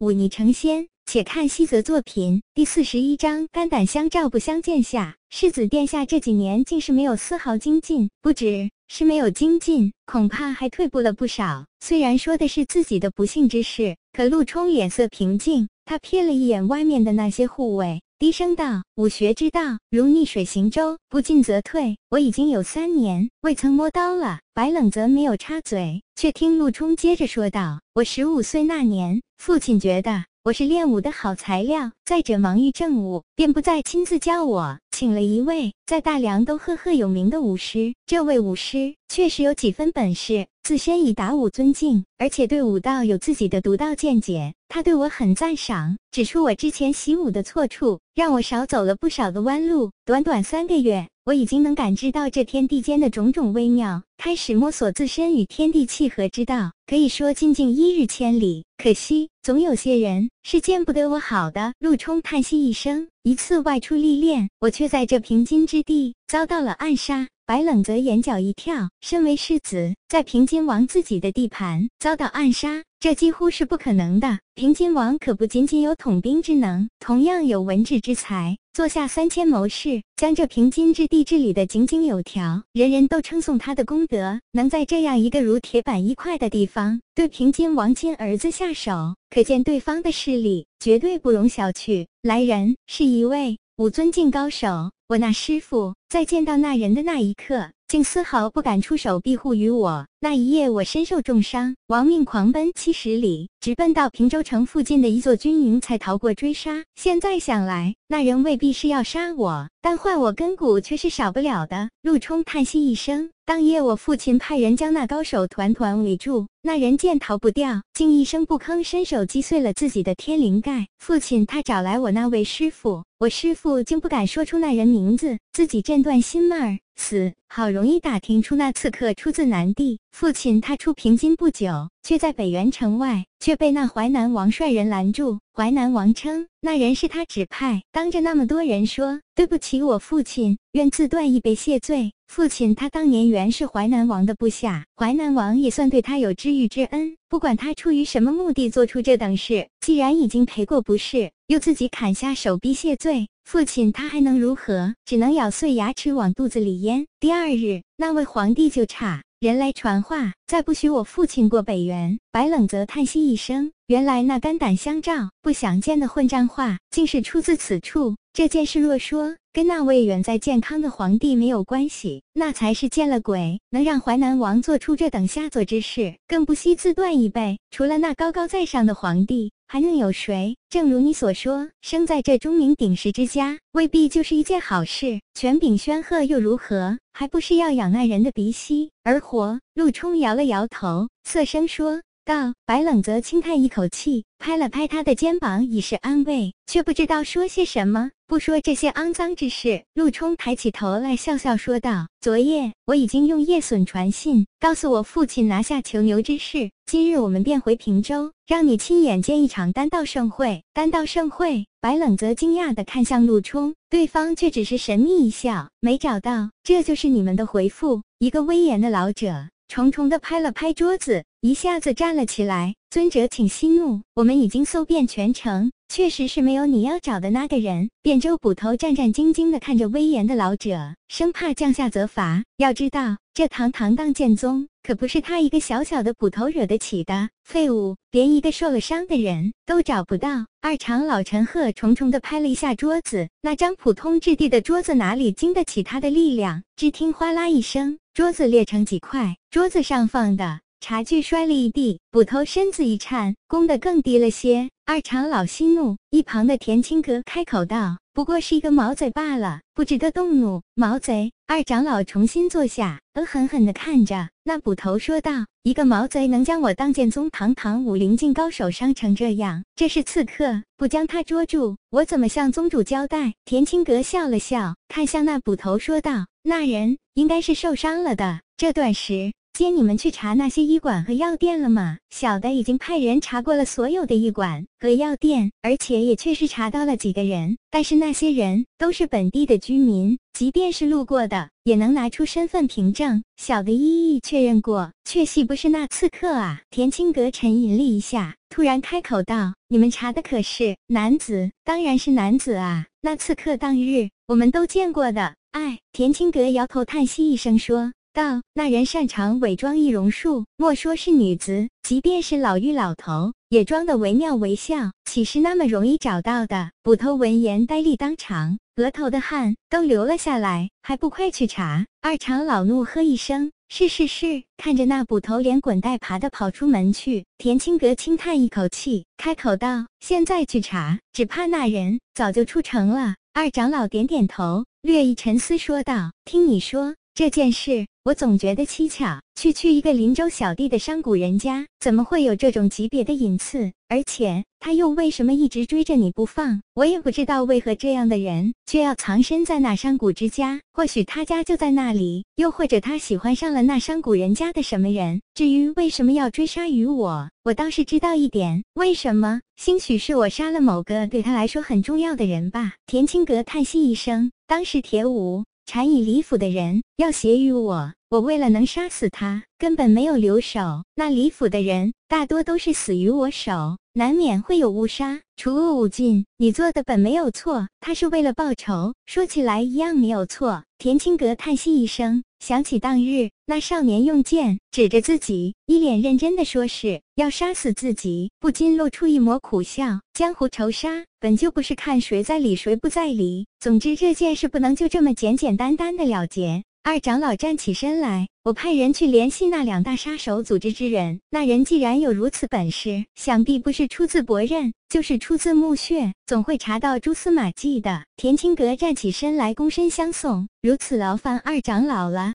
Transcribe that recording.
忤逆成仙。且看西泽作品第四十一章：肝胆相照，不相见下。世子殿下这几年竟是没有丝毫精进，不止是没有精进，恐怕还退步了不少。虽然说的是自己的不幸之事，可陆冲脸色平静，他瞥了一眼外面的那些护卫。低声道：“武学之道如逆水行舟，不进则退。我已经有三年未曾摸刀了。”白冷则没有插嘴，却听陆冲接着说道：“我十五岁那年，父亲觉得我是练武的好材料，再者忙于政务，便不再亲自教我，请了一位在大梁都赫赫有名的武师。这位武师确实有几分本事，自身以打武尊敬，而且对武道有自己的独到见解。他对我很赞赏，指出我之前习武的错处。”让我少走了不少的弯路。短短三个月，我已经能感知到这天地间的种种微妙，开始摸索自身与天地契合之道。可以说，进境一日千里。可惜，总有些人是见不得我好的。陆冲叹息一声，一次外出历练，我却在这平津之地遭到了暗杀。白冷则眼角一跳，身为世子，在平津王自己的地盘遭到暗杀。这几乎是不可能的。平津王可不仅仅有统兵之能，同样有文治之才，坐下三千谋士，将这平津之地治理的井井有条，人人都称颂他的功德。能在这样一个如铁板一块的地方对平津王亲儿子下手，可见对方的势力绝对不容小觑。来人是一位武尊境高手，我那师傅在见到那人的那一刻。竟丝毫不敢出手庇护于我。那一夜，我身受重伤，亡命狂奔七十里，直奔到平州城附近的一座军营，才逃过追杀。现在想来，那人未必是要杀我，但换我根骨却是少不了的。陆冲叹息一声，当夜我父亲派人将那高手团团围住，那人见逃不掉，竟一声不吭，伸手击碎了自己的天灵盖。父亲他找来我那位师傅，我师傅竟不敢说出那人名字，自己震断心脉。死好容易打听出那刺客出自南地，父亲他出平津不久，却在北原城外，却被那淮南王率人拦住。淮南王称那人是他指派，当着那么多人说对不起我父亲，愿自断一杯谢罪。父亲他当年原是淮南王的部下，淮南王也算对他有知遇之恩。不管他出于什么目的做出这等事，既然已经赔过不是，又自己砍下手臂谢罪。父亲他还能如何？只能咬碎牙齿往肚子里咽。第二日，那位皇帝就差人来传话，再不许我父亲过北原。白冷则叹息一声，原来那肝胆相照、不想见的混账话，竟是出自此处。这件事若说跟那位远在健康的皇帝没有关系，那才是见了鬼。能让淮南王做出这等下作之事，更不惜自断一辈。除了那高高在上的皇帝。还能有谁？正如你所说，生在这钟鸣鼎食之家，未必就是一件好事。权柄煊赫又如何？还不是要仰那人的鼻息而活？陆冲摇了摇头，侧身说道。白冷则轻叹一口气，拍了拍他的肩膀，以示安慰，却不知道说些什么。不说这些肮脏之事，陆冲抬起头来，笑笑说道：“昨夜我已经用叶隼传信，告诉我父亲拿下囚牛之事。今日我们便回平州，让你亲眼见一场丹道盛会。丹道盛会。”白冷则惊讶地看向陆冲，对方却只是神秘一笑，没找到，这就是你们的回复。一个威严的老者重重地拍了拍桌子，一下子站了起来。尊者，请息怒。我们已经搜遍全城，确实是没有你要找的那个人。汴州捕头战战兢兢地看着威严的老者，生怕降下责罚。要知道，这堂堂当剑宗，可不是他一个小小的捕头惹得起的。废物，连一个受了伤的人都找不到。二长老陈赫重重地拍了一下桌子，那张普通质地的桌子哪里经得起他的力量？只听哗啦一声，桌子裂成几块，桌子上放的。茶具摔了一地，捕头身子一颤，弓得更低了些。二长老息怒，一旁的田青阁开口道：“不过是一个毛贼罢了，不值得动怒。”毛贼！二长老重新坐下，恶狠狠地看着那捕头说道：“一个毛贼能将我当剑宗堂堂武林境高手伤成这样，这是刺客，不将他捉住，我怎么向宗主交代？”田青阁笑了笑，看向那捕头说道：“那人应该是受伤了的。”这段时接你们去查那些医馆和药店了吗？小的已经派人查过了所有的医馆和药店，而且也确实查到了几个人，但是那些人都是本地的居民，即便是路过的，也能拿出身份凭证。小的一一确认过，确系不是那刺客啊。田青阁沉吟了一下，突然开口道：“你们查的可是男子？当然是男子啊！那刺客当日我们都见过的。”哎，田青阁摇头叹息一声说。道那人擅长伪装易容术，莫说是女子，即便是老妪老头，也装得惟妙惟肖，岂是那么容易找到的？捕头闻言呆立当场，额头的汗都流了下来，还不快去查？二长老怒喝一声：“是是是！”看着那捕头连滚带爬的跑出门去，田青阁轻叹一口气，开口道：“现在去查，只怕那人早就出城了。”二长老点点头，略一沉思，说道：“听你说。”这件事，我总觉得蹊跷。区区一个林州小弟的商贾人家，怎么会有这种级别的隐刺？而且他又为什么一直追着你不放？我也不知道为何这样的人却要藏身在那商贾之家。或许他家就在那里，又或者他喜欢上了那商贾人家的什么人。至于为什么要追杀于我，我倒是知道一点。为什么？兴许是我杀了某个对他来说很重要的人吧。田青阁叹息一声，当时铁武。禅以李府的人要挟于我，我为了能杀死他，根本没有留手。那李府的人大多都是死于我手，难免会有误杀，除恶务尽。你做的本没有错，他是为了报仇，说起来一样没有错。田青阁叹息一声。想起当日那少年用剑指着自己，一脸认真的说是要杀死自己，不禁露出一抹苦笑。江湖仇杀本就不是看谁在理谁不在理，总之这件事不能就这么简简单单的了结。二长老站起身来，我派人去联系那两大杀手组织之人。那人既然有如此本事，想必不是出自伯刃，就是出自墓穴，总会查到蛛丝马迹的。田青阁站起身来，躬身相送，如此劳烦二长老了。